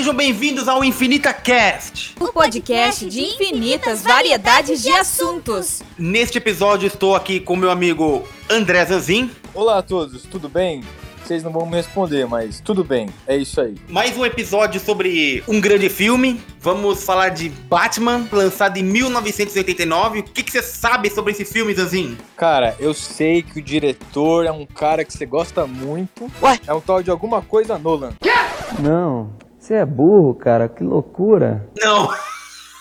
Sejam bem-vindos ao Infinita Cast, o podcast de infinitas variedades de assuntos. Neste episódio estou aqui com meu amigo André Zanzin. Olá a todos, tudo bem? Vocês não vão me responder, mas tudo bem, é isso aí. Mais um episódio sobre um grande filme. Vamos falar de Batman, lançado em 1989. O que, que você sabe sobre esse filme, Zanzin? Cara, eu sei que o diretor é um cara que você gosta muito. Ué? É um tal de alguma coisa Nolan. Não, você é burro, cara, que loucura. Não.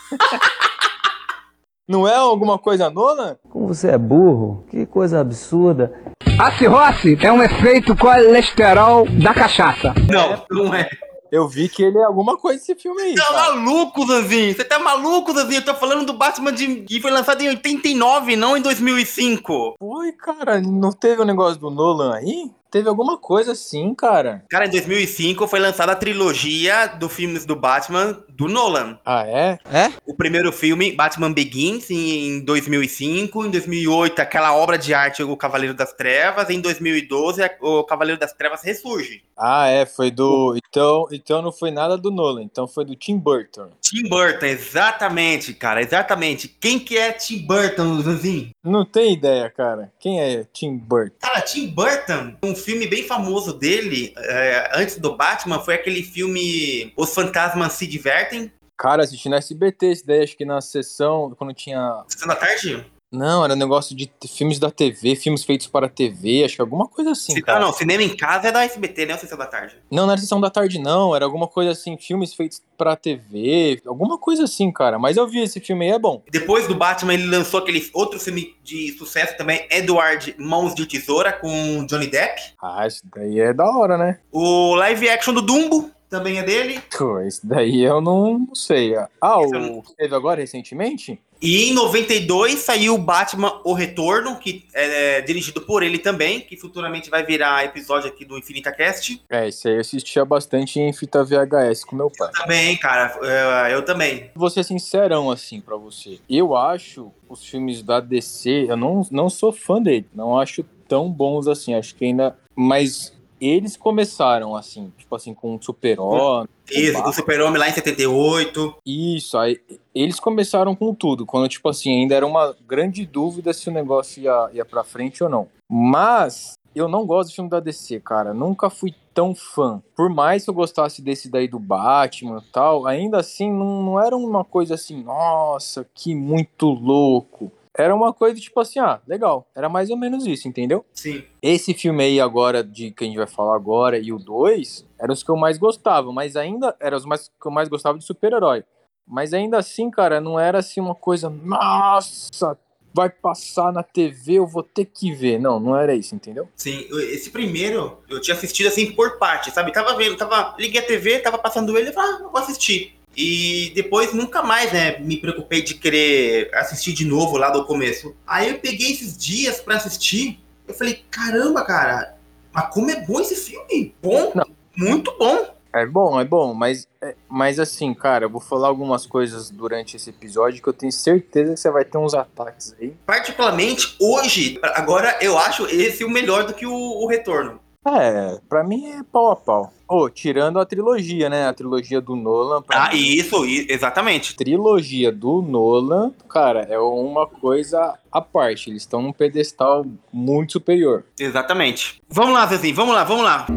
Não é alguma coisa Nolan? Como você é burro, que coisa absurda. A cirrose é um efeito colesterol da cachaça. Não, não é. Eu vi que ele é alguma coisa esse filme aí. Tá cara. maluco, Zanzinho? Você tá maluco, Zanzinho? Eu tô falando do Batman de... que foi lançado em 89, não em 2005. Oi, cara, não teve o um negócio do Nolan aí? Teve alguma coisa assim, cara. Cara, em 2005 foi lançada a trilogia dos filmes do Batman do Nolan. Ah, é? É? O primeiro filme, Batman Begins, em 2005. Em 2008, aquela obra de arte, O Cavaleiro das Trevas. Em 2012, O Cavaleiro das Trevas ressurge. Ah, é, foi do. Então, então não foi nada do Nolan, então foi do Tim Burton. Tim Burton, exatamente, cara, exatamente. Quem que é Tim Burton, Zanzinho? Não tem ideia, cara. Quem é Tim Burton? Cara, Tim Burton, um filme bem famoso dele, é, antes do Batman, foi aquele filme Os Fantasmas Se Divertem. Cara, assisti na SBT esse daí, acho que na sessão, quando tinha... Sessão da tarde? Não, era um negócio de filmes da TV, filmes feitos para TV, acho que alguma coisa assim. Se, cara. Não, cinema em casa é da SBT, né? Ou Sessão da Tarde? Não, não era Sessão da Tarde, não. Era alguma coisa assim, filmes feitos para TV, alguma coisa assim, cara. Mas eu vi esse filme aí, é bom. Depois do Batman, ele lançou aquele outro filme de sucesso também, Edward Mãos de Tesoura, com Johnny Depp. Ah, isso daí é da hora, né? O live action do Dumbo, também é dele. Pô, isso daí eu não sei. Ah, o que teve agora recentemente? E em 92 saiu Batman O Retorno, que é, é dirigido por ele também, que futuramente vai virar episódio aqui do Infinita Cast. É, isso aí eu assistia bastante em fita VHS com meu pai. Eu também, cara, eu, eu também. Vou ser sincerão, assim, para você. Eu acho os filmes da DC, eu não, não sou fã dele, não acho tão bons assim, acho que ainda... Mas eles começaram assim, tipo assim, com o Super-Homem. Isso, com o Super-Homem lá em 78. Isso, aí eles começaram com tudo, quando, tipo assim, ainda era uma grande dúvida se o negócio ia, ia pra frente ou não. Mas eu não gosto do filme da DC, cara. Nunca fui tão fã. Por mais que eu gostasse desse daí do Batman e tal, ainda assim não, não era uma coisa assim, nossa, que muito louco era uma coisa tipo assim, ah, legal. Era mais ou menos isso, entendeu? Sim. Esse filme aí agora, de que a gente vai falar agora, e o 2, eram os que eu mais gostava, mas ainda eram os mais, que eu mais gostava de super-herói. Mas ainda assim, cara, não era assim uma coisa, nossa, vai passar na TV, eu vou ter que ver. Não, não era isso, entendeu? Sim, esse primeiro eu tinha assistido assim por parte, sabe? Tava vendo, tava, liguei a TV, tava passando ele e falei, ah, vou assistir. E depois nunca mais, né, me preocupei de querer assistir de novo lá do começo. Aí eu peguei esses dias para assistir. Eu falei, caramba, cara, mas como é bom esse filme? Bom, Não. muito bom. É bom, é bom, mas, é, mas assim, cara, eu vou falar algumas coisas durante esse episódio que eu tenho certeza que você vai ter uns ataques aí. Particularmente hoje, agora eu acho esse o melhor do que o, o Retorno. É, pra mim é pau a pau. Oh, tirando a trilogia, né? A trilogia do Nolan. Ah, mim, isso, exatamente. Trilogia do Nolan, cara, é uma coisa à parte. Eles estão num pedestal muito superior. Exatamente. Vamos lá, Zezinho, vamos lá, vamos lá.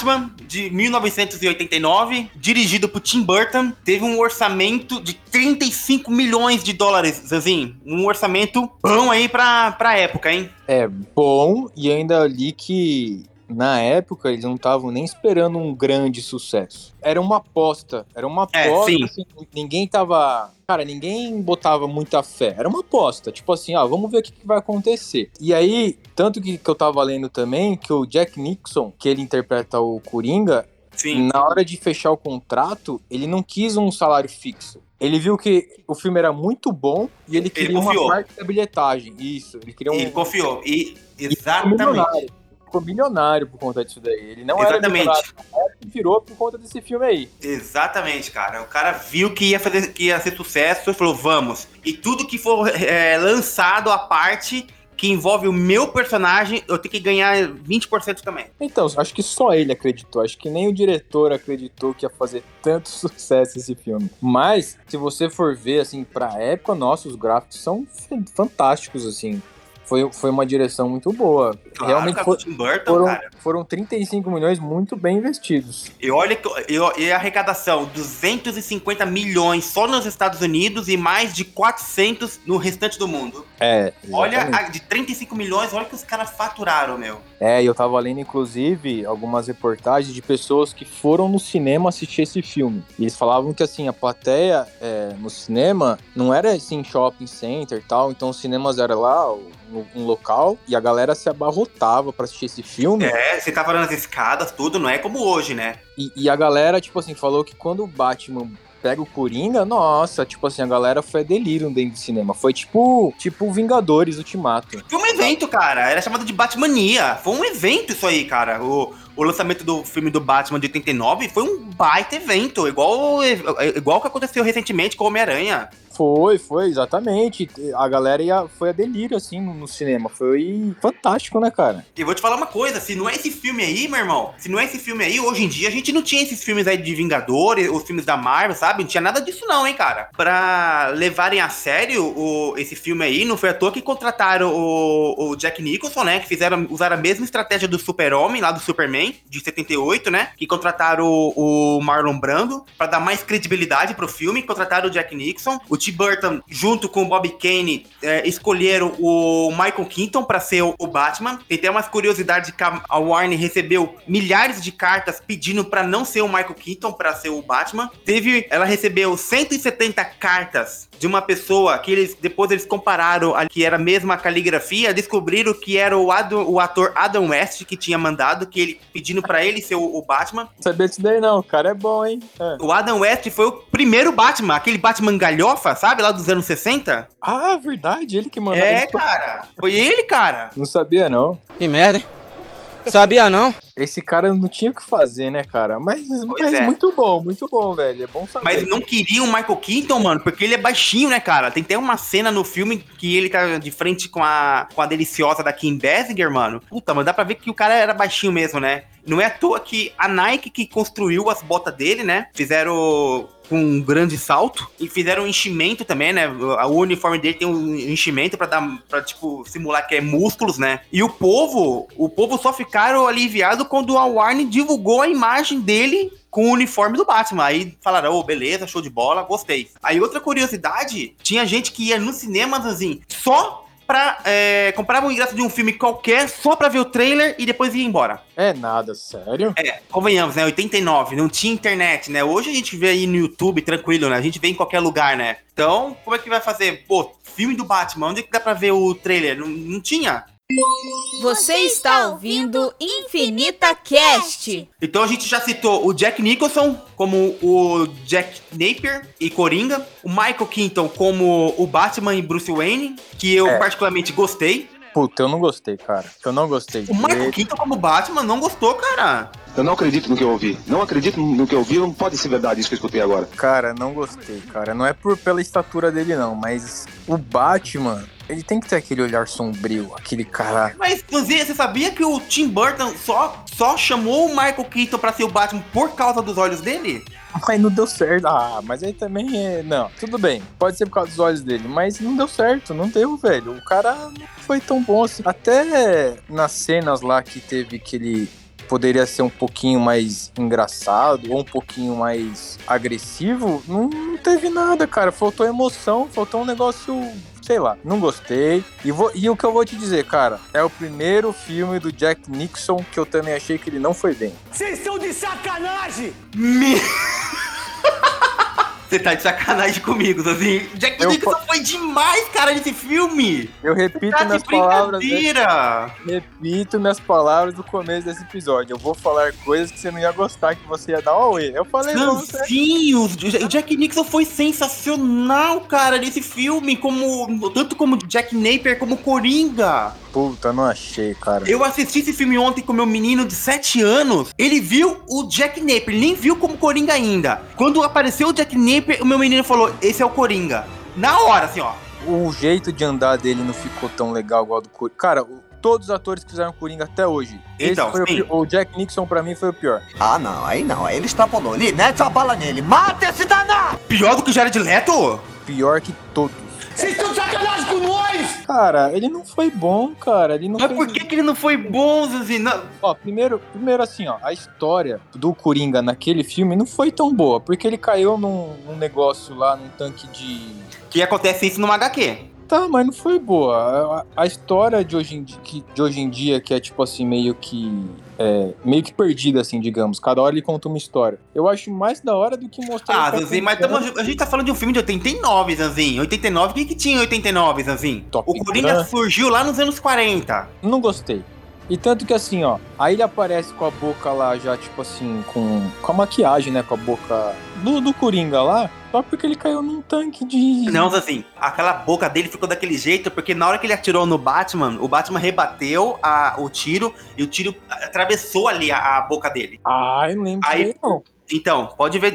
Batman de 1989, dirigido por Tim Burton, teve um orçamento de 35 milhões de dólares, Zezinho. Um orçamento bom aí pra, pra época, hein? É, bom, e ainda ali que na época eles não estavam nem esperando um grande sucesso. Era uma aposta, era uma é, aposta, é, assim, ninguém tava, cara, ninguém botava muita fé. Era uma aposta, tipo assim, ah, vamos ver o que, que vai acontecer. E aí, tanto que, que eu tava lendo também que o Jack Nixon, que ele interpreta o Coringa, Sim. na hora de fechar o contrato, ele não quis um salário fixo. Ele viu que o filme era muito bom e ele queria ele uma parte da bilhetagem. Isso, ele queria um. Ele confiou. E exatamente. Ficou milionário por conta disso daí. Ele não era Exatamente. milionário, ele virou por conta desse filme aí. Exatamente, cara. O cara viu que ia, fazer, que ia ser sucesso e falou, vamos. E tudo que for é, lançado à parte, que envolve o meu personagem, eu tenho que ganhar 20% também. Então, acho que só ele acreditou. Acho que nem o diretor acreditou que ia fazer tanto sucesso esse filme. Mas, se você for ver, assim, pra época, nossa, os gráficos são fantásticos, assim. Foi, foi uma direção muito boa. Claro, Realmente cara, fo- do Tim Burton, foram, cara. foram 35 milhões muito bem investidos. E olha que e, a arrecadação, 250 milhões só nos Estados Unidos e mais de 400 no restante do mundo. É, Olha, exatamente. a- de 35 milhões, olha que os caras faturaram, meu. É, e eu tava lendo, inclusive, algumas reportagens de pessoas que foram no cinema assistir esse filme. E eles falavam que, assim, a plateia é, no cinema não era, assim, shopping center e tal. Então, os cinemas era lá, um local, e a galera se abarrotava pra assistir esse filme. É, você tava nas escadas, tudo, não é como hoje, né? E, e a galera, tipo assim, falou que quando o Batman pega o Coringa, nossa, tipo assim, a galera foi delírio dentro do cinema. Foi tipo, tipo Vingadores Ultimato. Foi um evento, cara. Era chamado de Batmania. Foi um evento isso aí, cara. O, o lançamento do filme do Batman de 89 foi um baita evento. Igual igual que aconteceu recentemente com o Homem-Aranha. Foi, foi, exatamente. A galera ia, foi a delírio, assim, no, no cinema. Foi fantástico, né, cara? E vou te falar uma coisa, se não é esse filme aí, meu irmão, se não é esse filme aí, hoje em dia a gente não tinha esses filmes aí de Vingadores, os filmes da Marvel, sabe? Não tinha nada disso não, hein, cara. Pra levarem a sério o, esse filme aí, não foi à toa que contrataram o, o Jack Nicholson, né? Que fizeram, usaram a mesma estratégia do Super-Homem, lá do Superman, de 78, né? Que contrataram o, o Marlon Brando pra dar mais credibilidade pro filme, contrataram o Jack Nixon. O Tim Burton, junto com o Bob Kane, é, escolheram o Michael Keaton pra ser o, Batman. E tem umas curiosidades que a, a Warner recebeu milhares de cartas pedindo pra não ser o Michael Keaton pra ser o Batman. Teve, ela recebeu 170 cartas de uma pessoa que eles depois eles compararam a que era a mesma caligrafia, descobriram que era o, Adam- o ator Adam West que tinha mandado, que ele pedindo pra ele ser o, o Batman. Não sabia disso daí, não. O cara é bom, hein? É. O Adam West foi o primeiro Batman, aquele Batman galhofa, sabe, lá dos anos 60. Ah, verdade. Ele que mandou. É, cara. Foi ele, cara. Não sabia, não. Que merda, hein? Sabia não? Esse cara não tinha o que fazer, né, cara? Mas, mas é. muito bom, muito bom, velho. É bom saber. Mas não queriam o Michael Keaton, mano, porque ele é baixinho, né, cara? Tem até uma cena no filme que ele tá de frente com a, com a deliciosa da Kim Basinger, mano. Puta, mas dá pra ver que o cara era baixinho mesmo, né? Não é à toa que a Nike que construiu as botas dele, né? Fizeram com um grande salto e fizeram um enchimento também, né? O uniforme dele tem um enchimento pra dar para tipo simular que é músculos, né? E o povo, o povo só ficaram aliviado quando a Warner divulgou a imagem dele com o uniforme do Batman. Aí falaram, ô, beleza, show de bola, gostei. Aí outra curiosidade, tinha gente que ia no cinema, assim, só pra... É, comprava um ingresso de um filme qualquer, só pra ver o trailer e depois ia embora. É nada, sério? É, convenhamos, né? 89, não tinha internet, né? Hoje a gente vê aí no YouTube tranquilo, né? A gente vê em qualquer lugar, né? Então, como é que vai fazer? Pô, filme do Batman, onde é que dá pra ver o trailer? Não, não tinha. Você está ouvindo Infinita Cast. Então a gente já citou o Jack Nicholson como o Jack Napier e Coringa, o Michael Keaton como o Batman e Bruce Wayne, que eu É. particularmente gostei. Puta, eu não gostei, cara. Eu não gostei. O Michael. Keaton como Batman não gostou, cara. Eu não acredito no que eu ouvi. Não acredito no que eu ouvi. Não pode ser verdade isso que eu escutei agora. Cara, não gostei, cara. Não é por pela estatura dele, não, mas o Batman, ele tem que ter aquele olhar sombrio, aquele cara. Mas, inclusive, você sabia que o Tim Burton só, só chamou o Michael Keaton pra ser o Batman por causa dos olhos dele? Mas não deu certo. Ah, mas aí também é. Não, tudo bem. Pode ser por causa dos olhos dele, mas não deu certo. Não deu, velho. O cara não foi tão bom assim. Até nas cenas lá que teve que ele poderia ser um pouquinho mais engraçado ou um pouquinho mais agressivo, não, não teve nada, cara. Faltou emoção, faltou um negócio. Sei lá, não gostei. E, vou, e o que eu vou te dizer, cara, é o primeiro filme do Jack Nixon que eu também achei que ele não foi bem. Vocês estão de sacanagem! Me... Você tá de sacanagem comigo, assim. Jack Eu Nicholson foi demais, cara, nesse filme. Eu repito Tá minhas palavras. né? Repito minhas palavras do começo desse episódio. Eu vou falar coisas que você não ia gostar, que você ia dar um away. Eu falei você. Sanzinho, o Jack Nicholson foi sensacional, cara, nesse filme, como tanto como Jack Napier como Coringa. Puta, não achei, cara. Eu assisti esse filme ontem com meu menino de 7 anos. Ele viu o Jack Napier, ele nem viu como Coringa ainda. Quando apareceu o Jack Napier, o meu menino falou: "Esse é o Coringa". Na hora, assim, ó. O jeito de andar dele não ficou tão legal igual do Coringa. Cara, todos os atores que fizeram Coringa até hoje. esse Então, foi o, sim. pi- o Jack Nixon pra mim foi o pior. Ah, não, aí não. Aí ele extrapolou. Ele mete a bala nele. Mata esse danado! Pior do que o Jared Leto? Pior que todos. Vocês estão de sacanagem com nós! Cara, ele não foi bom, cara. Ele não Mas fez- por que, que ele não foi bom, Zanzi? Não. Ó, primeiro, primeiro assim, ó, a história do Coringa naquele filme não foi tão boa, porque ele caiu num, num negócio lá, num tanque de. Que acontece isso numa HQ. Tá, mas não foi boa. A, a história de hoje, em dia, que, de hoje em dia, que é tipo assim, meio que. é, meio que perdida, assim, digamos. Cada hora ele conta uma história. Eu acho mais da hora do que mostrar. Ah, o Top Zanzi, mas tamo- a gente tá falando de um filme de 89, Zanzinho. 89, o que que tinha em 89, Zanzinho? Top O Coringa surgiu lá nos anos 40. Não gostei. E tanto que assim, ó, aí ele aparece com a boca lá já, tipo assim, com, com a maquiagem, né? Com a boca do, do Coringa lá, só porque ele caiu num tanque de. Não, assim, aquela boca dele ficou daquele jeito, porque na hora que ele atirou no Batman, o Batman rebateu a- o tiro e o tiro atravessou ali a, a boca dele. Ah, eu não lembro Aí- não. Então, pode ver,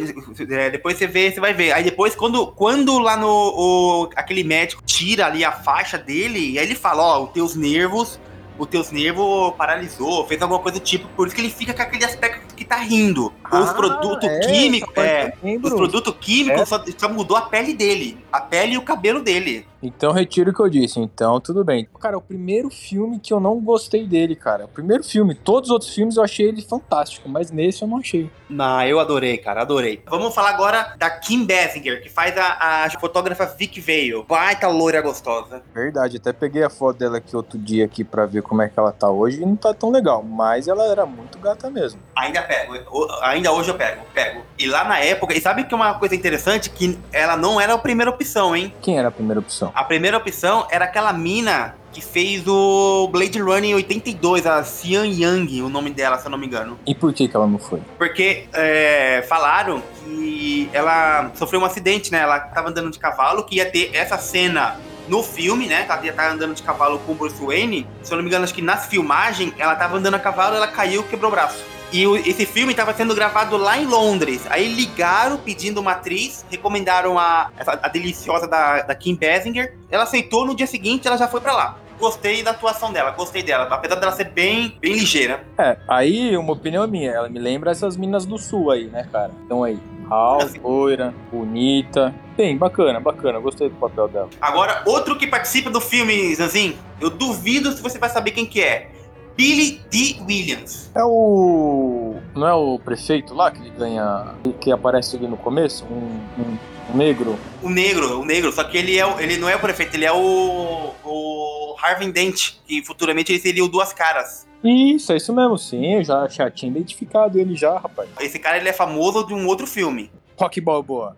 é, depois você vê, você vai ver. Aí depois, quando, quando lá no o- aquele médico tira ali a faixa dele, aí ele fala, ó, os teus nervos, os teus nervos paralisou, fez alguma coisa do tipo, por isso que ele fica com aquele aspecto que tá rindo. Os Ah, produtos é, químicos, essa parte é, eu os lembro. produtos químicos É. só, só mudou a pele dele, a pele e o cabelo dele. Então retiro o que eu disse, então tudo bem. Cara, o primeiro filme que eu não gostei dele, cara. O primeiro filme, todos os outros filmes eu achei ele fantástico, mas nesse eu não achei. Não, eu adorei, cara, adorei. Vamos falar agora da Kim Basinger, que faz a, a fotógrafa Vic Vale. Baita loira gostosa. Verdade, até peguei a foto dela aqui outro dia aqui pra ver como é que ela tá hoje e não tá tão legal, mas ela era muito gata mesmo. Ainda pego, ainda hoje eu pego, pego. E lá na época, e sabe que é uma coisa interessante? Que ela não era a primeira opção, hein? Quem era a primeira opção? A primeira opção era aquela mina que fez o Blade Runner em 82, a Xian Yang, o nome dela, se eu não me engano. E por que que ela não foi? Porque é, falaram que ela sofreu um acidente, né? Ela tava andando de cavalo, que ia ter essa cena no filme, né? Ela ia estar andando de cavalo com o Bruce Wayne. Se eu não me engano, acho que nas filmagens, ela tava andando a cavalo, ela caiu e quebrou o braço. E o- esse filme estava sendo gravado lá em Londres. Aí ligaram pedindo uma atriz, recomendaram a, essa- a deliciosa da, da Kim Basinger. Ela aceitou, no dia seguinte ela já foi pra lá. Gostei da atuação dela, gostei dela. Apesar dela ser bem, bem ligeira. É, aí uma opinião minha, ela me lembra essas minas do sul aí, né, cara? Então aí, Hal, loira, bonita. Bem, bacana, bacana, gostei do papel dela. Agora, outro que participa do filme, Zanzin, eu duvido se você vai saber quem que é. Billy D. Williams. É o. Não é o prefeito lá que ganha. que aparece ali no começo? Um, um- um negro. O negro, o negro, só que ele, é, ele não é o prefeito, ele é o, o Harvey Dent, que futuramente ele seria o Duas Caras. Isso, é isso mesmo, sim, eu já, já tinha identificado ele já, rapaz. Esse cara ele é famoso de um outro filme. Rock Balboa.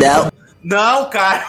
Não. Não, cara.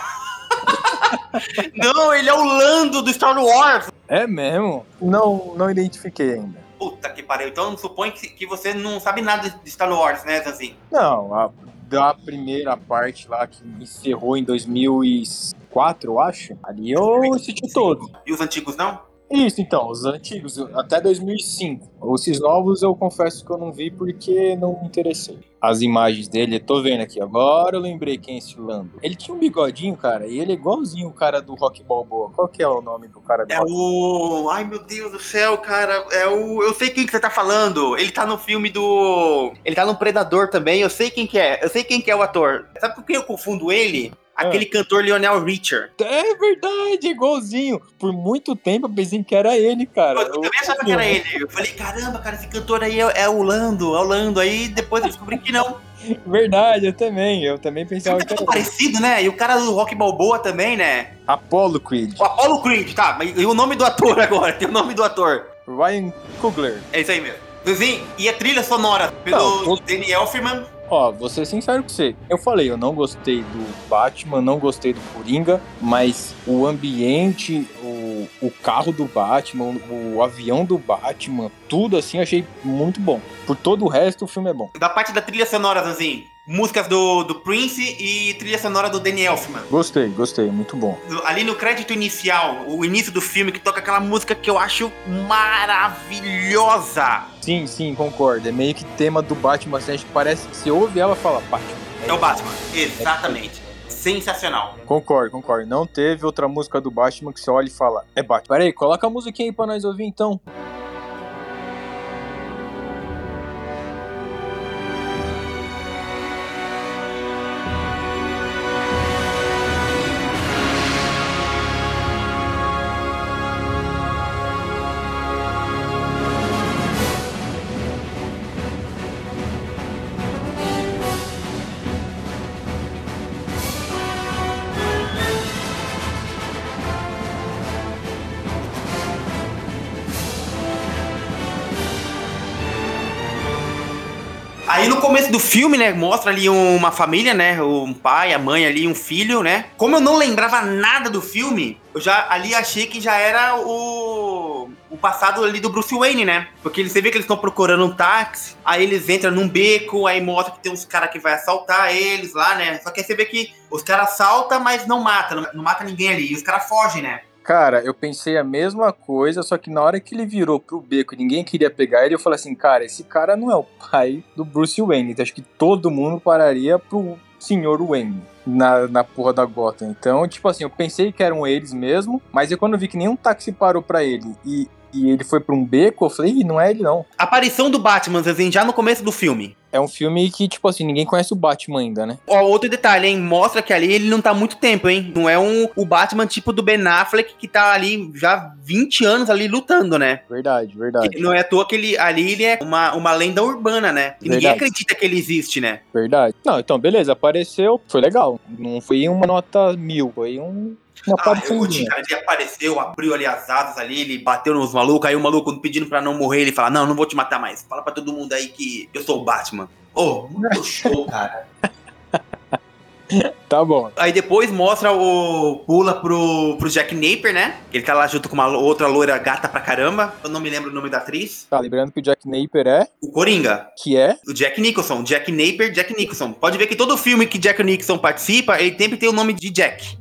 não, ele é o Lando do Star Wars. É mesmo? Não, não identifiquei ainda. Puta que pariu. Então supõe que, que você não sabe nada de Star Wars, né, Zanzin? Não, a, da primeira parte lá que encerrou em 2004, eu acho. Ali eu assisti todo. E os antigos não? Isso, então, os antigos, até 2005. Esses novos eu confesso que eu não vi porque não me interessei. As imagens dele, eu tô vendo aqui. Agora eu lembrei quem é esse Lando. Ele tinha um bigodinho, cara, e ele é igualzinho o cara do Rock Balboa. Qual que é o nome do cara do É Rock? o. Ai meu Deus do céu, cara. É o. Eu sei quem que você tá falando. Ele tá no filme do. Ele tá no Predador também. Eu sei quem que é. Eu sei quem que é o ator. Sabe por que eu confundo ele? Aquele cantor Lionel Richard. É verdade, igualzinho. Por muito tempo eu pensei que era ele, cara. Eu também achava que era ele. Eu falei, caramba, cara, esse cantor aí é, é o Lando, é o Lando. Aí depois eu descobri que não. Verdade, eu também. Eu também pensava tá que era ele. parecido, né? E o cara do Rock Balboa também, né? Apollo Creed. O Apollo Creed, tá. Mas e o nome do ator agora? Tem o nome do ator. Ryan Coogler. É isso aí mesmo. Sim, e a trilha sonora pelo Não, tô- Danny Elfman. Ó, vou ser sincero com você. Eu falei, eu não gostei do Batman, não gostei do Coringa, mas o ambiente, o, o carro do Batman, o, avião do Batman, tudo assim, achei muito bom. Por todo o resto, o filme é bom. Da parte da trilha sonora, Zanzinho. Músicas do, do Prince e trilha sonora do Danny Elfman. Gostei, gostei, muito bom. Ali no crédito inicial, o início do filme, que toca aquela música que eu acho maravilhosa. Sim, sim, concordo. É meio que tema do Batman, assim, acho que parece que você ouve ela fala, Batman. É o Batman. Exatamente. Sensacional. Concordo, concordo. Não teve outra música do Batman que você olha e fala, é Batman. Peraí, coloca a musiquinha aí pra nós ouvir então. Filme, né, mostra ali uma família, né, um pai, a mãe ali, um filho, né. Como eu não lembrava nada do filme, eu já ali achei que já era o o passado ali do Bruce Wayne, né? Porque você vê que eles estão procurando um táxi, aí eles entram num beco, aí mostra que tem uns caras que vai assaltar eles lá, né? Só que aí você vê que os caras assaltam, mas não mata, não, não mata ninguém ali, e os caras fogem, né? Cara, eu pensei a mesma coisa, só que na hora que ele virou pro beco e ninguém queria pegar ele, eu falei assim, cara, esse cara não é o pai do Bruce Wayne. Então acho que todo mundo pararia pro senhor Wayne na, na porra da Gotham. Então, tipo assim, eu pensei que eram eles mesmo, mas eu quando vi que nenhum táxi parou pra ele e, e ele foi pra um beco, eu falei, não é ele não. Aparição do Batman, assim, já no começo do filme. É um filme que, tipo assim, ninguém conhece o Batman ainda, né? Ó, outro detalhe, hein? Mostra que ali ele não tá há muito tempo, hein? Não é um, o Batman tipo do Ben Affleck que tá ali já 20 anos ali lutando, né? Verdade, verdade, Que não é à toa que ele, ali ele é uma, uma lenda urbana, né? E ninguém acredita que ele existe, né? verdade. Não, então, beleza, apareceu, foi legal. Não foi uma nota mil, foi um, Ah, eu. Ele apareceu, abriu ali as asas ali, ele bateu nos malucos, aí o maluco pedindo pra não morrer, ele fala, não, não vou te matar mais. Fala pra todo mundo aí que eu sou o Batman. Ô, muito show, cara. Tá bom. Aí depois mostra o. pula pro, pro Jack Napier, né? Ele tá lá junto com uma outra loira gata pra caramba. Eu não me lembro o nome da atriz. Tá, lembrando que o Jack Napier é, O Coringa. que é, O Jack Nicholson. Jack Napier, Jack Nicholson. Pode ver que todo filme que Jack Nicholson participa, ele sempre tem o nome de Jack.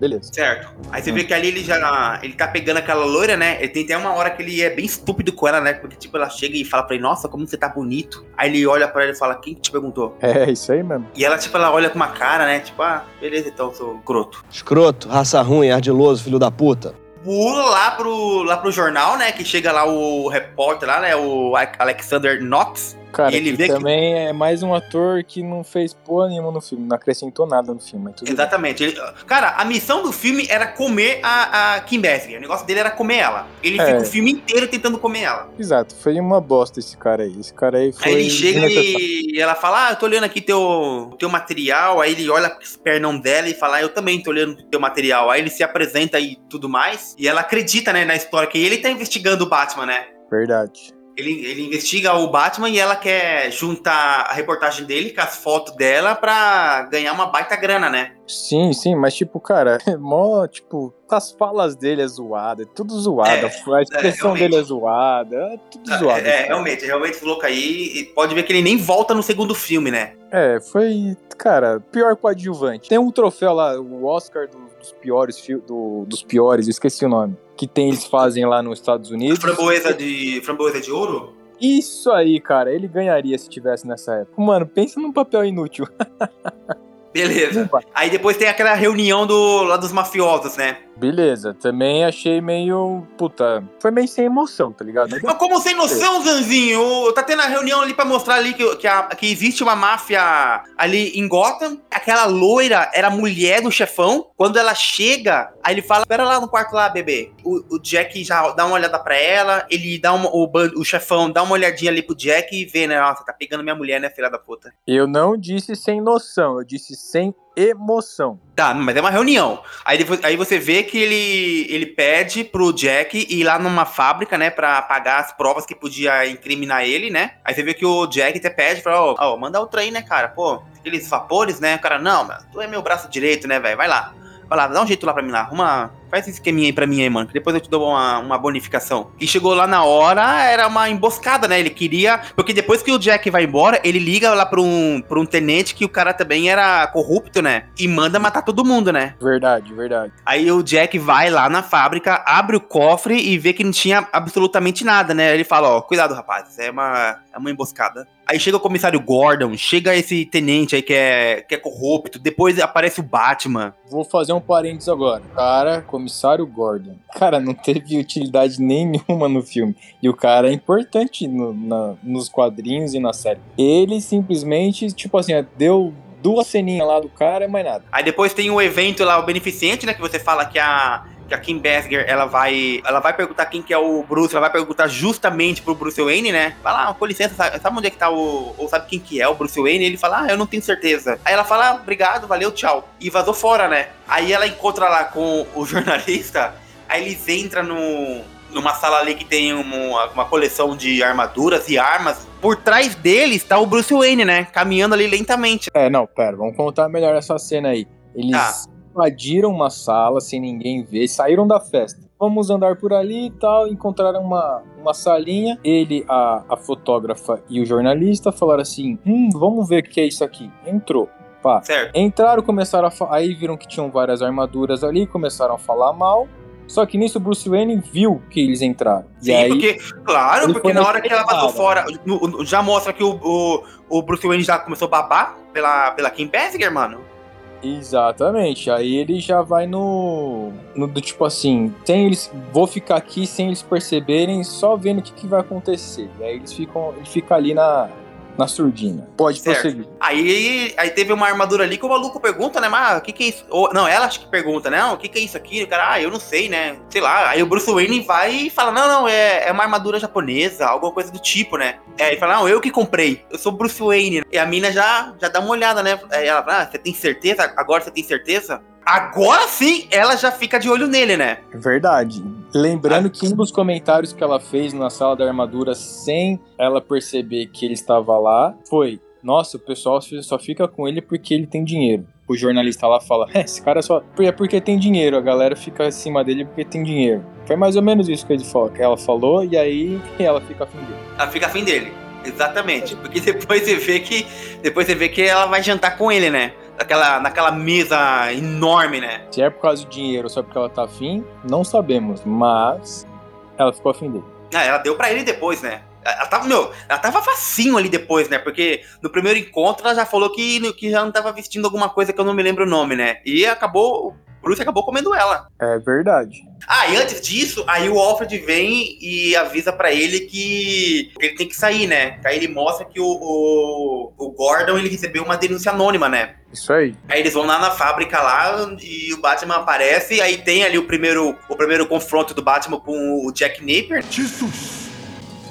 Beleza. Certo. Aí você vê que ali ele já. Ele tá pegando aquela loira, né? Ele tem até uma hora que ele é bem estúpido com ela, né? Porque, tipo, ela chega e fala pra ele, nossa, como você tá bonito. Aí ele olha pra ela e fala, quem que te perguntou? É, isso aí mesmo. E ela, tipo, ela olha com uma cara, né? Tipo, ah, beleza, então, sou croto. Escroto, raça ruim, ardiloso, filho da puta. Pula lá pro, lá pro jornal, né? Que chega lá o repórter lá, né? O Alexander Knox. Cara, E ele que vê que- também é mais um ator que não fez porra nenhuma no filme, não acrescentou nada no filme. Exatamente. Ele- cara, a missão do filme era comer a, a Kim Basinger. O negócio dele era comer ela. Ele É. fica o filme inteiro tentando comer ela. Exato, foi uma bosta esse cara aí. Esse cara aí foi. Aí ele chega e ela fala: Ah, eu tô olhando aqui teu, teu material. Aí ele olha os pernão dela e fala: ah, Eu também tô olhando teu material. Aí ele se apresenta e tudo mais. E ela acredita, né, na história que ele tá investigando o Batman, né? Verdade. Ele, ele investiga o Batman e ela quer juntar a reportagem dele com as fotos dela pra ganhar uma baita grana, né? Sim, sim, mas tipo, cara, é mó, tipo, as falas dele é zoada, é tudo zoado. É, a expressão realmente. dele é zoada, é tudo zoado. É, é, realmente, realmente louco aí. E pode ver que ele nem volta no segundo filme, né? É, foi, cara, pior coadjuvante. Tem um troféu lá, o Oscar do- dos piores, do- dos piores, eu esqueci o nome, que tem, eles fazem lá nos Estados Unidos. Framboesa de, framboesa de ouro? Isso aí, cara, ele ganharia se tivesse nessa época. Mano, pensa num papel inútil. Beleza. Aí depois tem aquela reunião do, lá dos mafiosos, né? Beleza, também achei meio. Puta, foi meio sem emoção, tá ligado? Mas como sem noção, Zanzinho? Tá tendo a reunião ali pra mostrar ali que, que, a- que existe uma máfia ali em Gotham. Aquela loira era mulher do chefão. Quando ela chega, Aí ele fala, espera lá no quarto lá, bebê. O, o Jack já dá uma olhada pra ela, ele dá uma, o, o chefão dá uma olhadinha ali pro Jack e vê, né? Nossa, tá pegando minha mulher, né, filha da puta. Eu não disse sem noção, eu disse sem emoção. Tá, mas é uma reunião. Aí, aí você vê que ele, ele pede pro Jack ir lá numa fábrica, né, pra pagar as provas que podia incriminar ele, né? Aí você vê que o Jack até pede, fala, ó, ó, manda outra aí, né, cara? Pô, aqueles vapores, né? O cara, não, mas tu é meu braço direito, né, velho? Vai lá. Vai lá, dá um jeito lá pra mim lá. Arruma. Faz esse esqueminha aí pra mim aí, mano. Que depois eu te dou uma, uma bonificação. E chegou lá na hora, era uma emboscada, né? Ele queria. Porque depois que o Jack vai embora, ele liga lá pra um, pra um tenente que o cara também era corrupto, né? E manda matar todo mundo, né? Verdade, verdade. Aí o Jack vai lá na fábrica, abre o cofre e vê que não tinha absolutamente nada, né? Ele fala, ó, cuidado, rapaz, é uma, é uma emboscada. Aí chega o comissário Gordon, chega esse tenente aí que é, que é corrupto, depois aparece o Batman. Vou fazer um parênteses agora. Cara, comissário Gordon. Cara, não teve utilidade nenhuma no filme. E o cara é importante no- na- nos quadrinhos e na série. Ele simplesmente, tipo assim, deu duas ceninhas lá do cara mais nada. Aí depois tem o evento lá, o beneficente, né? Que você fala que a, que a Kim Basinger, ela vai, ela vai perguntar quem que é o Bruce, ela vai perguntar justamente pro Bruce Wayne, né? Fala, ah, com licença, sabe, sabe onde é que tá o, ou sabe quem que é o Bruce Wayne? Ele fala, ah, eu não tenho certeza. Aí ela fala, ah, obrigado, valeu, tchau. E vazou fora, né? Aí ela encontra lá com o jornalista, aí eles entram no, numa sala ali que tem uma, uma coleção de armaduras e armas. Por trás deles tá o Bruce Wayne, né? Caminhando ali lentamente. É, não, pera, vamos contar melhor essa cena aí. Eles Tá. Invadiram uma sala sem ninguém ver, saíram da festa. Vamos andar por ali e tal, encontraram uma, uma salinha. Ele, a, a fotógrafa e o jornalista falaram assim: Hum, vamos ver o que é isso aqui. Entrou. Pá. Certo. Entraram, começaram a aí viram que tinham várias armaduras ali, começaram a falar mal. Só que nisso o Bruce Wayne viu que eles entraram. Sim, e aí, porque, claro, porque na hora que ela escalada. fora, no- no- já mostra que o, o, o Bruce Wayne já começou a babar pela, pela Kim Basinger, mano. Exatamente. Aí ele já vai no, no do tipo assim, sem eles, vou ficar aqui sem eles perceberem, só vendo o que, que vai acontecer. E aí eles ficam, ele fica ali na, na surdina. Pode Certo. prosseguir. Aí, aí teve uma armadura ali que o maluco pergunta, né, mas o que que é isso? Ou, não, ela acho que pergunta, né, o que que é isso aqui? O cara, ah, eu não sei, né, sei lá. Aí o Bruce Wayne vai e fala, não, não, é, é uma armadura japonesa, alguma coisa do tipo, né. É, ele fala, não, eu que comprei, eu sou Bruce Wayne. E a mina já, já dá uma olhada, né, aí ela fala, ah, você tem certeza? Agora você tem certeza? Agora sim, ela já fica de olho nele, né. Verdade. Lembrando que um dos comentários que ela fez na sala da armadura sem ela perceber que ele estava lá foi: Nossa, o pessoal só fica com ele porque ele tem dinheiro. O jornalista lá fala: é, Esse cara só. É porque tem dinheiro, a galera fica acima dele porque tem dinheiro. Foi mais ou menos isso que ele falou, que ela falou, e aí ela fica afim dele. Ela fica afim dele. Exatamente. Porque depois você vê que. Depois você vê que ela vai jantar com ele, né? Naquela, naquela mesa enorme, né? Se é por causa do dinheiro ou só porque ela tá afim, não sabemos, mas ela ficou afim dele. Ah, ela deu pra ele depois, né? Ela tava, meu, ela tava facinho ali depois, né? Porque no primeiro encontro ela já falou que, que já não tava vestindo alguma coisa que eu não me lembro o nome, né? E acabou. O Bruce acabou comendo ela. É verdade. Ah, e antes disso, aí o Alfred vem e avisa pra ele que ele tem que sair, né? Aí ele mostra que o, o, o Gordon ele recebeu uma denúncia anônima, né? Isso aí. Aí eles vão lá na fábrica lá e o Batman aparece e aí tem ali o primeiro, o primeiro confronto do Batman com o Jack Napier. Jesus!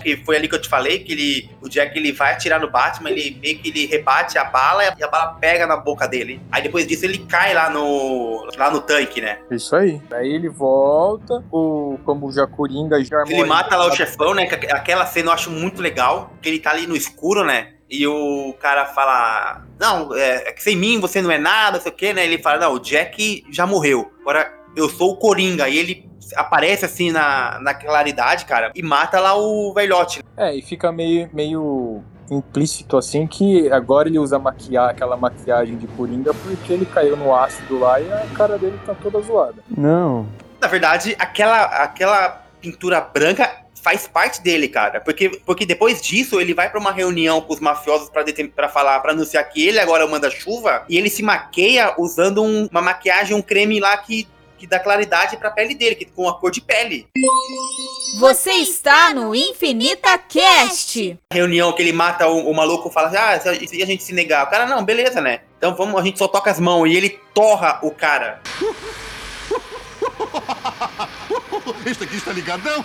Que foi ali que eu te falei, que ele, o Jack ele vai atirar no Batman, ele meio que ele rebate a bala e a bala pega na boca dele. Aí depois disso ele cai lá no, lá no tanque, né? Isso aí. Aí ele volta, o, como já Coringa já Ele mata lá o chefão, né? que Aquela cena eu acho muito legal, que ele tá ali no escuro, né? E o cara fala: Não, é, é que sem mim você não é nada, não sei o que, né? Ele fala: Não, o Jack já morreu. Agora eu sou o Coringa. E ele aparece assim na, na claridade, cara, e mata lá o velhote. É, e fica meio, meio implícito assim que agora ele usa maquiar, aquela maquiagem de Coringa porque ele caiu no ácido lá e a cara dele tá toda zoada. Não. Na verdade, aquela, aquela pintura branca faz parte dele, cara. Porque, porque depois disso, ele vai pra uma reunião com os mafiosos pra falar, pra anunciar que ele agora manda chuva, e ele se maqueia usando um- uma maquiagem, um creme lá que, que dá claridade pra pele dele, que, com a cor de pele. Você está no Infinita Cast. Reunião que ele mata o, o maluco fala assim, ah, e se a gente se negar? O cara, não, beleza, né? Então vamos, a gente só toca as mãos, e ele torra o cara. Este aqui está ligadão.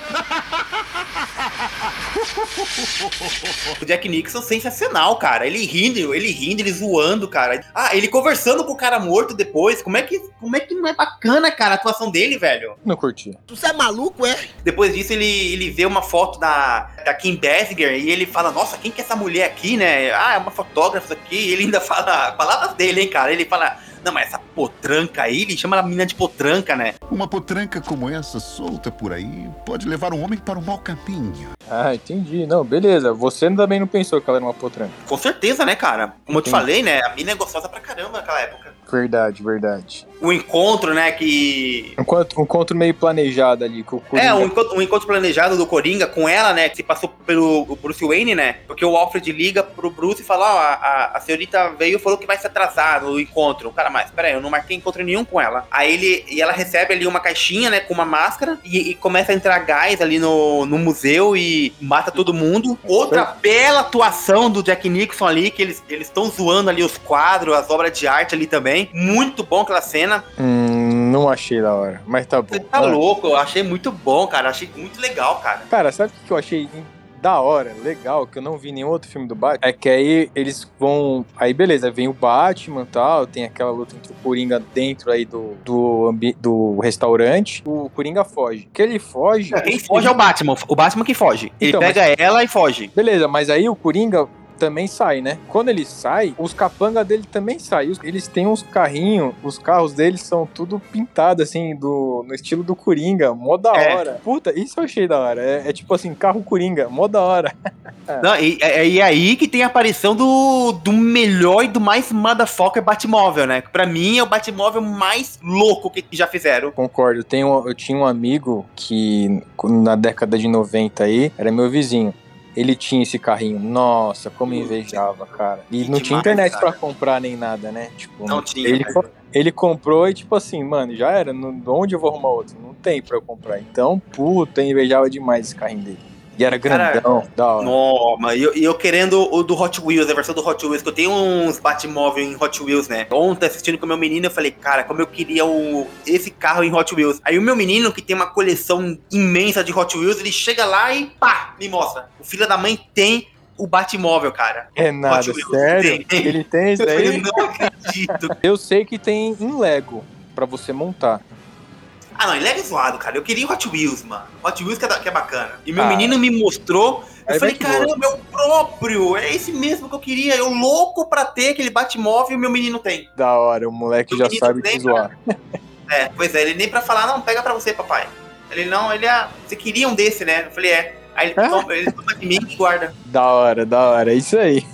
O Jack Nixon sensacional, cara. Ele rindo, ele rindo, ele zoando, cara. Ah, ele conversando com o cara morto depois. Como é que, como é que não é bacana, cara, a atuação dele, velho? Não curti. Tu é maluco, é? Depois disso, ele, ele vê uma foto da, da Kim Basinger e ele fala: Nossa, quem que é essa mulher aqui, né? Ah, é uma fotógrafa aqui. E ele ainda fala palavras dele, hein, cara? Ele fala. Não, mas essa potranca aí, ele chama a menina de potranca, né? Uma potranca como essa, solta por aí, pode levar um homem para um mau caminho. Ah, entendi. Não, beleza. Você também não pensou que ela era uma potranca. Com certeza, né, cara? Como eu te falei, né? A mina é gostosa pra caramba naquela época. Verdade, verdade. O encontro, né, que Um encontro, um encontro meio planejado ali com o Coringa. É, um encontro, um encontro planejado do Coringa com ela, né? Que se passou pelo Bruce Wayne, né? Porque o Alfred liga pro Bruce e fala: Ó, a, a, a senhorita veio e falou que vai se atrasar no encontro. O cara, mas peraí, eu não marquei encontro nenhum com ela. Aí ele e ela recebe ali uma caixinha, né? Com uma máscara e, e começa a entrar gás ali no, no museu e mata todo mundo. Outra bela atuação do Jack Nixon ali, que eles estão zoando ali os quadros, as obras de arte ali também. Muito bom aquela cena. Hum, não achei da hora, mas tá bom. Você tá Ah, louco, eu achei muito bom, cara. Achei muito legal, cara. Cara, sabe o que eu achei da hora, legal, que eu não vi em nenhum outro filme do Batman? É que aí eles vão. Aí beleza, vem o Batman e tal, tem aquela luta entre o Coringa dentro aí do, do, ambi- do restaurante. O Coringa foge. Que ele foge. Quem foge é o Batman. O Batman que foge. Ele Então, pega ela e foge. Beleza, mas aí o Coringa também sai, né? Quando ele sai, os capanga dele também saem. Os- Eles têm uns carrinhos, os carros deles são tudo pintado assim, do, no estilo do Coringa, mó da É. hora. Puta, isso eu achei da hora. É, é tipo assim, carro Coringa, mó da hora. Não, e, é, e aí que tem a aparição do, do melhor e do mais motherfucker Batmóvel, né? Pra mim é o Batmóvel mais louco que já fizeram. Concordo. Tem um- eu tinha um amigo que na década de 90 aí, era meu vizinho. Ele tinha esse carrinho. Nossa, como invejava, cara. E não tinha internet pra comprar nem nada, né? Tipo, Não tinha, Ele, co- ele comprou e, tipo assim, mano, já era. Onde eu vou arrumar outro? Não tem pra eu comprar. Então, puta, invejava demais esse carrinho dele. E era Cara, grandão, da hora. Mas e eu, eu querendo o do Hot Wheels, a versão do Hot Wheels, que eu tenho uns Batmóvel em Hot Wheels, né? Ontem assistindo com o meu menino, eu falei, cara, como eu queria o, esse carro em Hot Wheels. Aí o meu menino, que tem uma coleção imensa de Hot Wheels, ele chega lá e pá, me mostra. O filho da mãe tem o Batmóvel, cara. É nada, sério? tem. Ele tem isso Eu aí? não acredito. Eu sei que tem em Lego pra você montar. Ah, não, ele é zoado, cara. Eu queria o Hot Wheels, mano. Hot Wheels que é, que é bacana. E meu Ah. menino me mostrou. Eu Aí falei, caramba, é o próprio. É esse mesmo que eu queria. Eu louco pra ter aquele Batmóvel e meu menino tem. Da hora, o moleque O já sabe tem, te zoar. É, pois é, ele nem pra falar, não, pega pra você, papai. Ele, não, ele, ah, você queria um desse, né? Eu falei, é. Aí ele toma, ele toma de mim e guarda. Da hora, da hora, é isso aí.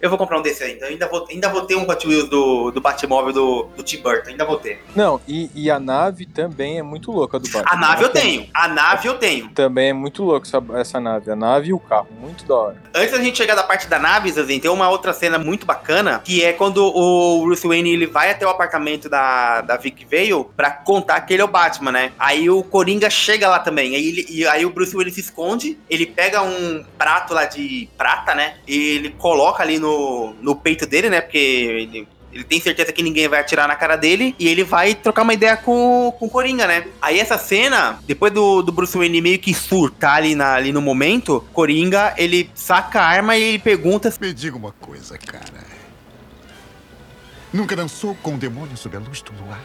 Eu vou comprar um desse ainda. Eu ainda vou, ainda vou ter um Hot Wheels do, do Batmóvel do, do Tim Burton. Ainda vou ter. Não, e, e a nave também é muito louca do Batman. A nave eu tenho. A nave eu tenho. Também é muito louco essa, essa nave. A nave e o carro, muito da hora. Antes da gente chegar da parte da nave, Zazen, tem uma outra cena muito bacana, que é quando o Bruce Wayne ele vai até o apartamento da, da Vic Vale pra contar que ele é o Batman, né? Aí o Coringa chega lá também. Aí, ele, e aí o Bruce Wayne se esconde, ele pega um prato lá de prata, né? E ele coloca ali no, no peito dele, né? Porque ele, ele tem certeza que ninguém vai atirar na cara dele e ele vai trocar uma ideia com, com o Coringa, né? Aí essa cena, depois do, do Bruce Wayne meio que surtar ali, na, ali no momento, Coringa, ele saca a arma e ele pergunta Me diga uma coisa, cara. Nunca dançou com o demônio sob a luz do luar?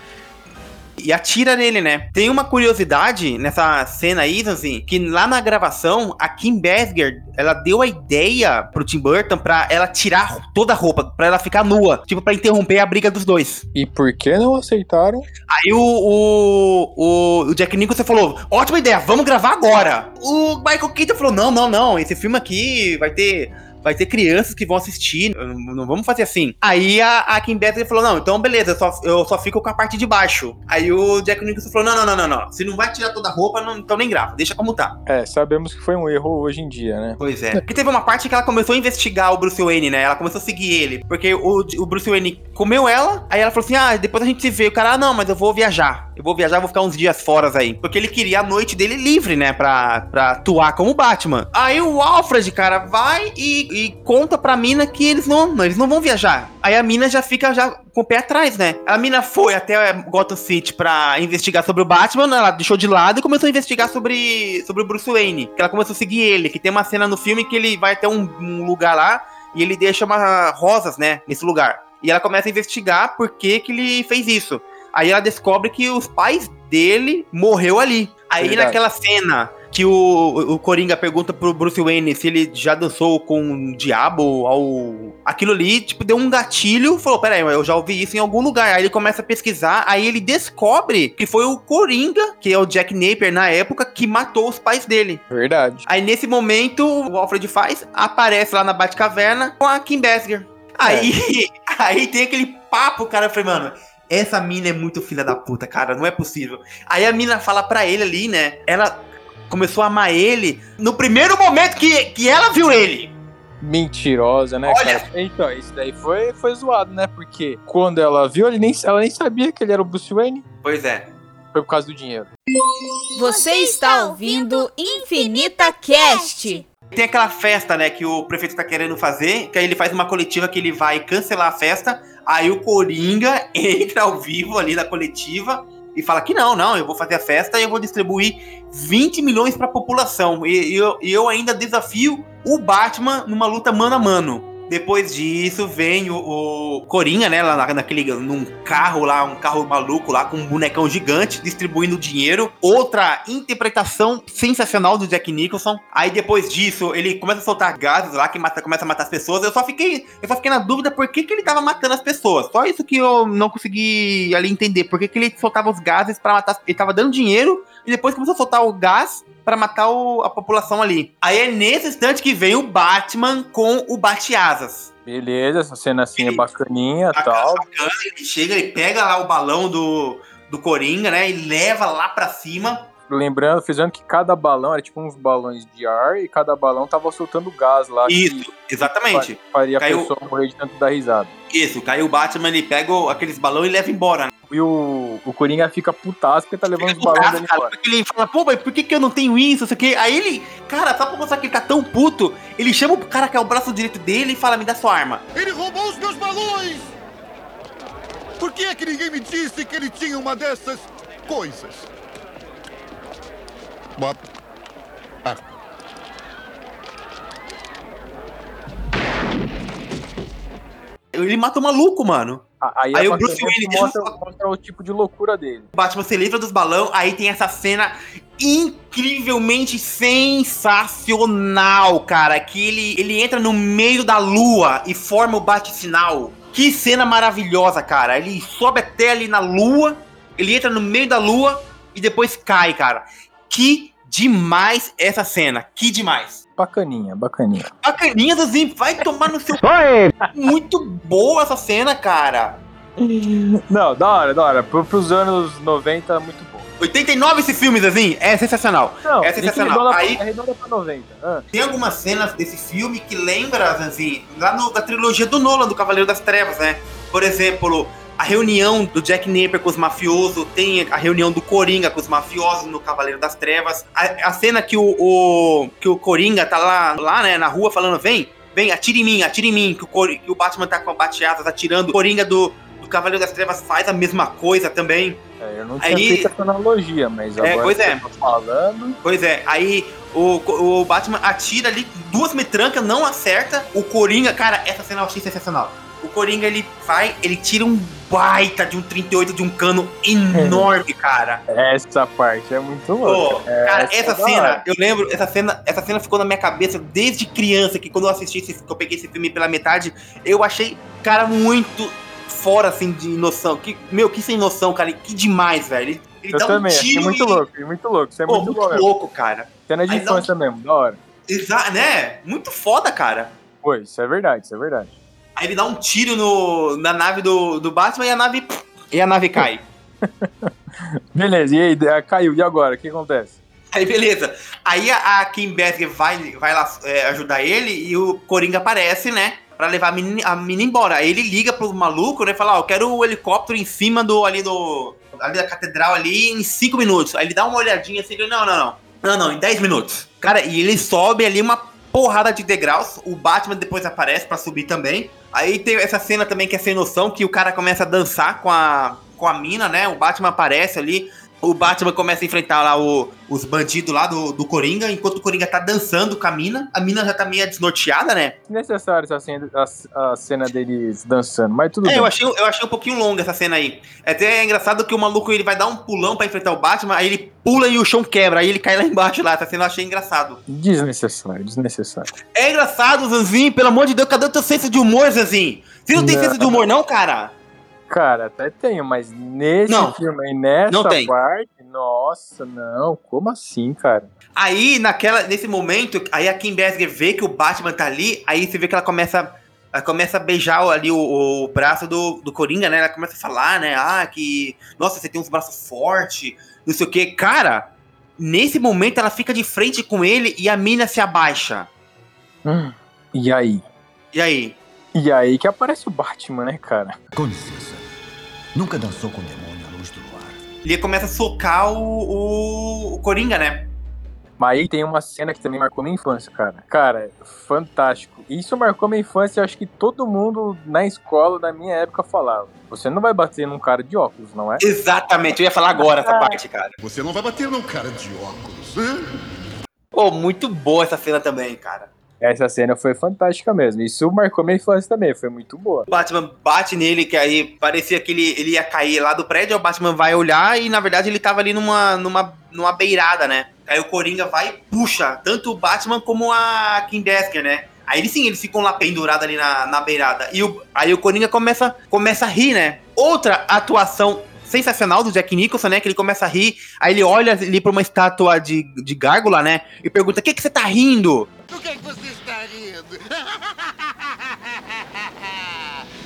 E atira nele, né? Tem uma curiosidade nessa cena aí, assim, que lá na gravação, a Kim Basinger, ela deu a ideia pro Tim Burton pra ela tirar toda a roupa, pra ela ficar nua, tipo, pra interromper a briga dos dois. E por que não aceitaram? Aí o, o, o, o Jack Nicholson falou, ótima ideia, vamos gravar agora. O Michael Keaton falou, não, não, não, esse filme aqui vai ter... Vai ter crianças que vão assistir, não vamos fazer assim. Aí a, a Kim Basinger falou: Não, então beleza, eu só, eu só fico com a parte de baixo. Aí o Jack Nicholson falou: Não, não, não, não, não. Se não vai tirar toda a roupa, não- então nem grava, deixa como tá. É, sabemos que foi um erro hoje em dia, né? Pois é. Porque teve uma parte que ela começou a investigar o Bruce Wayne, né? Ela começou a seguir ele. Porque o, o Bruce Wayne comeu ela, aí ela falou assim: Ah, depois a gente se vê. O cara, ah, não, mas eu vou viajar. Eu vou viajar, vou ficar uns dias fora aí. Porque ele queria a noite dele livre, né? Pra, pra atuar como Batman. Aí o Alfred, cara, vai e, e conta pra mina que eles não, eles não vão viajar. Aí a mina já fica já com o pé atrás, né? A mina foi até Gotham City pra investigar sobre o Batman, ela deixou de lado e começou a investigar sobre, sobre o Bruce Wayne. Que ela começou a seguir ele, que tem uma cena no filme que ele vai até um, um lugar lá e ele deixa uma rosas, né, nesse lugar. E ela começa a investigar por que que ele fez isso. Aí ela descobre que os pais dele morreu ali. Aí Verdade. naquela cena que o, o Coringa pergunta pro Bruce Wayne se ele já dançou com o diabo ao aquilo ali, tipo, deu um gatilho, falou, peraí, eu já ouvi isso em algum lugar. Aí ele começa a pesquisar, aí ele descobre que foi o Coringa, que é o Jack Napier na época, que matou os pais dele. Verdade. Aí nesse momento, o Alfred faz, aparece lá na Batcaverna com a Kim Basinger. Aí, aí tem aquele papo, cara, eu falei, mano, essa mina é muito filha da puta, cara, não é possível. Aí a mina fala pra ele ali, né, ela começou a amar ele no primeiro momento que, que ela viu ele. Mentirosa, né, Olha- cara? Então, isso daí foi, foi zoado, né? Porque quando ela viu, ele nem, ela nem sabia que ele era o Bruce Wayne. Pois é. Foi por causa do dinheiro. Você está ouvindo Infinita Cast. Tem aquela festa, né, que o prefeito tá querendo fazer, que aí ele faz uma coletiva que ele vai cancelar a festa, aí o Coringa entra ao vivo ali na coletiva e fala que não, não, eu vou fazer a festa e eu vou distribuir 20 milhões pra população. E, e eu, eu ainda desafio o Batman numa luta mano a mano. Depois disso, vem o, o Coringa, né, lá na- naquele, num carro lá, um carro maluco lá, com um bonecão gigante, distribuindo dinheiro. Outra interpretação sensacional do Jack Nicholson. Aí depois disso, ele começa a soltar gases lá, que mata, começa a matar as pessoas. Eu só fiquei, eu só fiquei na dúvida por que, que ele tava matando as pessoas. Só isso que eu não consegui ali entender. Por que, que ele soltava os gases pra matar. Ele tava dando dinheiro e depois começou a soltar o gás pra matar o- a população ali. Aí é nesse instante que vem o Batman com o bate-asas. Beleza, essa cena assim é bacaninha e tal. bacana, ele chega, ele pega lá o balão do, do Coringa, né? E leva lá pra cima. Lembrando, frisando que cada balão era tipo uns balões de ar e cada balão tava soltando gás lá. que Isso, exatamente. Faria Caiu- a pessoa morrer de tanto dar risada. Isso, caiu o Batman, ele pega o- aqueles balões e leva embora. Né? E o, o Coringa fica putaço porque tá levando os Fica balões putaço, dele cara, embora. ele fala, pô, mas por que, que eu não tenho isso? Isso aqui. Aí ele, cara, só pra mostrar que ele tá tão puto, ele chama o cara que é o braço direito dele e fala, me dá sua arma. Ele roubou os meus balões! Por que é que ninguém me disse que ele tinha uma dessas coisas? Bob. Ah, Ele mata o maluco, mano. Aí, Aí a o Bruce Wayne mostra, mostra o tipo de loucura dele. O Batman se livra dos balão, aí tem essa cena incrivelmente sensacional, cara. Que ele, ele entra no meio da lua e forma o bate-sinal. Que cena maravilhosa, cara. Ele sobe até ali na lua, ele entra no meio da lua e depois cai, cara. Que demais essa cena, que demais. Bacaninha, bacaninha. Bacaninha, Zuzinho, vai tomar no seu... Oi! Muito boa essa cena, cara. Não, da hora, da hora. Pro, pros anos 90, muito bom. 89 esse filme, Zezinho, é sensacional. Não, é sensacional. arredonda, Aí, pra, arredonda pra 90. Ah, Tem algumas cenas desse filme que lembra, assim, lá no, da trilogia do Nolan, do Cavaleiro das Trevas, né? Por exemplo, a reunião do Jack Napier com os mafiosos, tem a reunião do Coringa com os mafiosos no Cavaleiro das Trevas. A, a cena que o, o- que o Coringa tá lá, lá, né, na rua falando, vem, vem, atira em mim, atira em mim, que o, Cor- que o Batman tá com a bateadas atirando. O Coringa do, do Cavaleiro das Trevas faz a mesma coisa também. é, eu não tinha Aí- feito essa analogia, mas É, agora pois é. tá falando. Pois é, aí o, o Batman atira ali, duas metrancas, não acerta. O Coringa, cara, essa cena eu achei sensacional. O Coringa, ele vai, ele tira um baita de um 38 de um cano enorme, cara. Essa parte é muito louca. cara, essa essa é cena, hora. eu lembro, essa cena, essa cena ficou na minha cabeça desde criança, que quando eu assisti, esse, que eu peguei esse filme pela metade, eu achei, cara, muito fora, assim, de noção. Que, meu, que sem noção, cara, que demais, velho. Ele, Eu dá um também, achei tiro muito e- louco, achei muito louco. Isso é muito, muito louco, cara. Cena de dá um- infância mesmo, da hora. Exa né? Muito foda, cara. Pô, isso é verdade, isso é verdade. Aí ele dá um tiro no, na nave do, do Batman e a nave. E a nave cai. Beleza, e aí, ah, caiu, e agora? O que acontece? Aí beleza. Aí a, a Kim Basinger vai, vai lá é, ajudar ele e o Coringa aparece, né? Pra levar a menina, a menina embora. Aí ele liga pro maluco, né? e Fala, ó, eu quero o helicóptero em cima do ali do. Ali da catedral ali em 5 minutos. Aí ele dá uma olhadinha assim, não, não, não. Não, não, em 10 minutos. Cara, e ele sobe ali uma porrada de degraus. O Batman depois aparece pra subir também. Aí tem essa cena também que é sem noção, que o cara começa a dançar com a, com a mina, né? O Batman aparece ali. O Batman começa a enfrentar lá o- os bandidos lá do, do Coringa, enquanto o Coringa tá dançando com a mina. A mina já tá meio desnorteada, né? Desnecessário essa cena, a, a cena deles dançando, mas tudo É, bem. eu achei, eu achei um pouquinho longa essa cena aí. É até engraçado que o maluco ele vai dar um pulão pra enfrentar o Batman, aí ele pula e o chão quebra, aí ele cai lá embaixo lá. Essa cena eu achei engraçado. Desnecessário, desnecessário. É engraçado, Zanzinho, pelo amor de Deus, cadê o teu senso de humor, Zanzinho? Você não tem Não. senso de humor, não, cara? Cara, até tenho, mas nesse Não. filme aí, nessa Não tem. parte, nossa, não, como assim, cara? Aí, naquela, nesse momento, aí a Kim Basinger vê que o Batman tá ali, aí você vê que ela começa, ela começa a beijar ali o, o braço do, do Coringa, né? Ela começa a falar, né? Ah, que. Nossa, você tem uns braços fortes, não sei o quê. Cara, nesse momento ela fica de frente com ele e a mina se abaixa. Hum, E aí? E aí? E aí que aparece o Batman, né, cara? Com licença. Nunca dançou com o demônio à luz do luar. Ele começa a socar o, o, o Coringa, né? Mas aí tem uma cena que também marcou minha infância, cara. Cara, fantástico. Isso marcou minha infância, eu acho que todo mundo na escola da minha época falava. Você não vai bater num cara de óculos, não é? Exatamente, eu ia falar agora essa parte, cara. Você não vai bater num cara de óculos, né? Pô, muito boa essa cena também, cara. Essa cena foi fantástica mesmo. Isso marcou minha infância também, foi muito boa. O Batman bate nele, que aí parecia que ele, ele ia cair lá do prédio, aí o Batman vai olhar e na verdade ele tava ali numa, numa, numa beirada, né? Aí o Coringa vai e puxa tanto o Batman como a Kim Basinger, né? Aí eles sim, eles ficam lá pendurados ali na, na beirada. E o, aí o Coringa começa, começa a rir, né? Outra atuação sensacional do Jack Nicholson, né? Que ele começa a rir, aí ele olha ali pra uma estátua de, de gárgula, né? E pergunta: O que, que você tá rindo? Do que, que você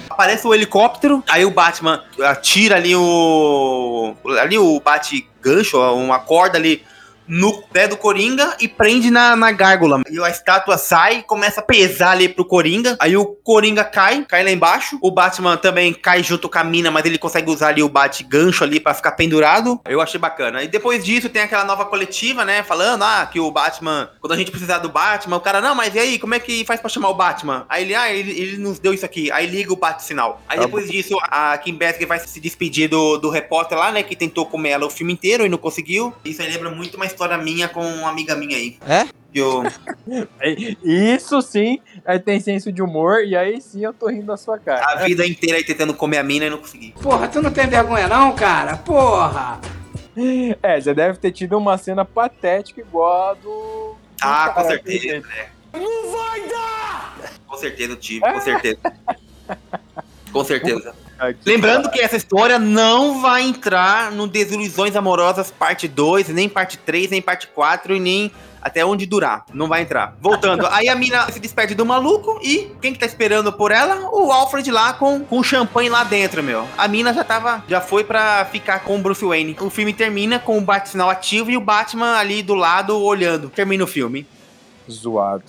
Aparece o helicóptero, aí o Batman atira ali o. Ali o bate gancho, uma corda ali no pé do Coringa e prende na, na gárgula. E a estátua sai, começa a pesar ali pro Coringa. Aí o Coringa cai, cai lá embaixo. O Batman também cai junto com a mina, mas ele consegue usar ali o bate gancho ali pra ficar pendurado. Eu achei bacana. E depois disso tem aquela nova coletiva, né? Falando, ah, que o Batman, quando a gente precisar do Batman, o cara, não, mas e aí, como é que faz pra chamar o Batman? Aí ele, ah, ele, ele nos deu isso aqui. Aí liga o bate-sinal. Aí Tá depois disso, a Kim Basinger vai se despedir do, do repórter lá, né? Que tentou comer ela o filme inteiro e não conseguiu. Isso aí lembra muito uma história minha com uma amiga minha aí. É? Que eu, Isso sim, aí tem senso de humor, e aí sim eu tô rindo da sua cara. a vida inteira aí tentando comer a mina e não consegui. Porra, tu não tem vergonha não, cara? Porra! É, você deve ter tido uma cena patética igual a do. Ah, com certeza, né? Não vai dar! Com certeza eu tive, com certeza. Com certeza. Lembrando que essa história não vai entrar no Desilusões Amorosas parte 2, nem parte 3, nem parte 4 e nem até onde durar. Não vai entrar. Voltando, aí a mina se despede do maluco e quem que tá esperando por ela? O Alfred lá com, com champanhe lá dentro, meu. A mina já tava, já foi pra ficar com o Bruce Wayne. O filme termina com o bate-sinal ativo e o Batman ali do lado olhando. Termina o filme. Zoado.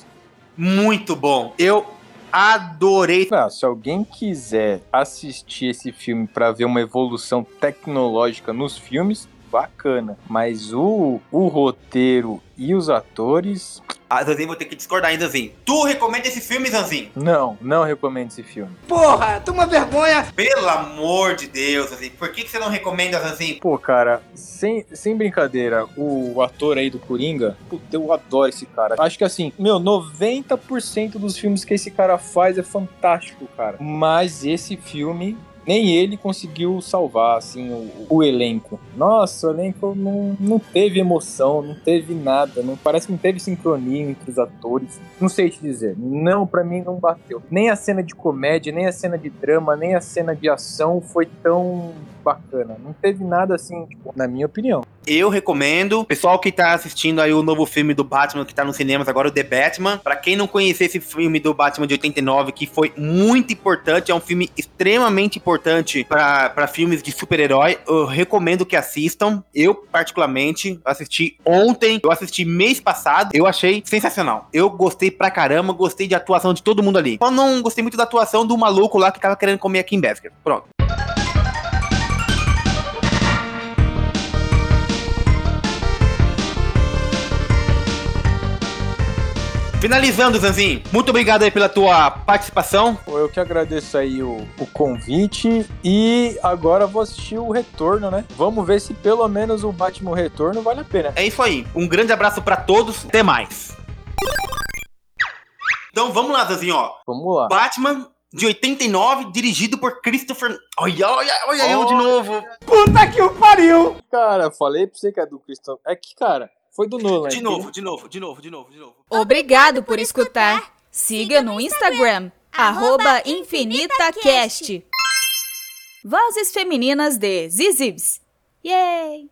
Muito bom. Eu adorei. Não, se alguém quiser assistir esse filme pra ver uma evolução tecnológica nos filmes, bacana. Mas o, o roteiro e os atores, Ah, Zanzinho, vou ter que discordar ainda, Zanzinho. Tu recomenda esse filme, Zanzinho? não, não recomendo esse filme. Porra, toma vergonha! Pelo amor de Deus, Zanzinho. Por que, que você não recomenda, Zanzinho? Pô, cara, sem, sem brincadeira, o ator aí do Coringa, puta, eu adoro esse cara. Acho que assim, meu, 90% dos filmes que esse cara faz é fantástico, cara. Mas esse filme, nem ele conseguiu salvar, assim, o, o elenco. Nossa, o elenco não, não teve emoção, não teve nada, não parece que não teve sincronia entre os atores. Não sei te dizer. Não, pra mim não bateu. Nem a cena de comédia, nem a cena de drama, nem a cena de ação foi tão bacana. Não teve nada assim, tipo, na minha opinião. Eu recomendo. Pessoal que tá assistindo aí o novo filme do Batman que tá nos cinemas agora, o The Batman. Pra quem não conhecer esse filme do Batman de 89, que foi muito importante, é um filme extremamente importante pra filmes de super-herói, eu recomendo que assistam. Eu, particularmente, assisti ontem, eu assisti mês passado, eu achei sensacional. Eu gostei pra caramba, gostei de atuação de todo mundo ali. Só não gostei muito da atuação do maluco lá que tava querendo comer a Kim Basinger. Pronto. Finalizando, Zanzinho, muito obrigado aí pela tua participação. Eu que agradeço aí o, o convite e agora vou assistir o retorno, né? Vamos ver se pelo menos o Batman Retorno vale a pena. É isso aí. Um grande abraço pra todos. Até mais. Então vamos lá, Zanzinho, ó. Vamos lá. Batman de 89, dirigido por Christopher. Olha, olha, olha eu de Oh. novo. Puta que o pariu! Cara, falei pra você que é do Christopher. É que, cara, foi do Nolan. De novo, de novo, de novo, de novo, de novo. Obrigado por escutar. Siga no Instagram, arroba InfinitaCast. Vozes femininas de Zizibs. Yay!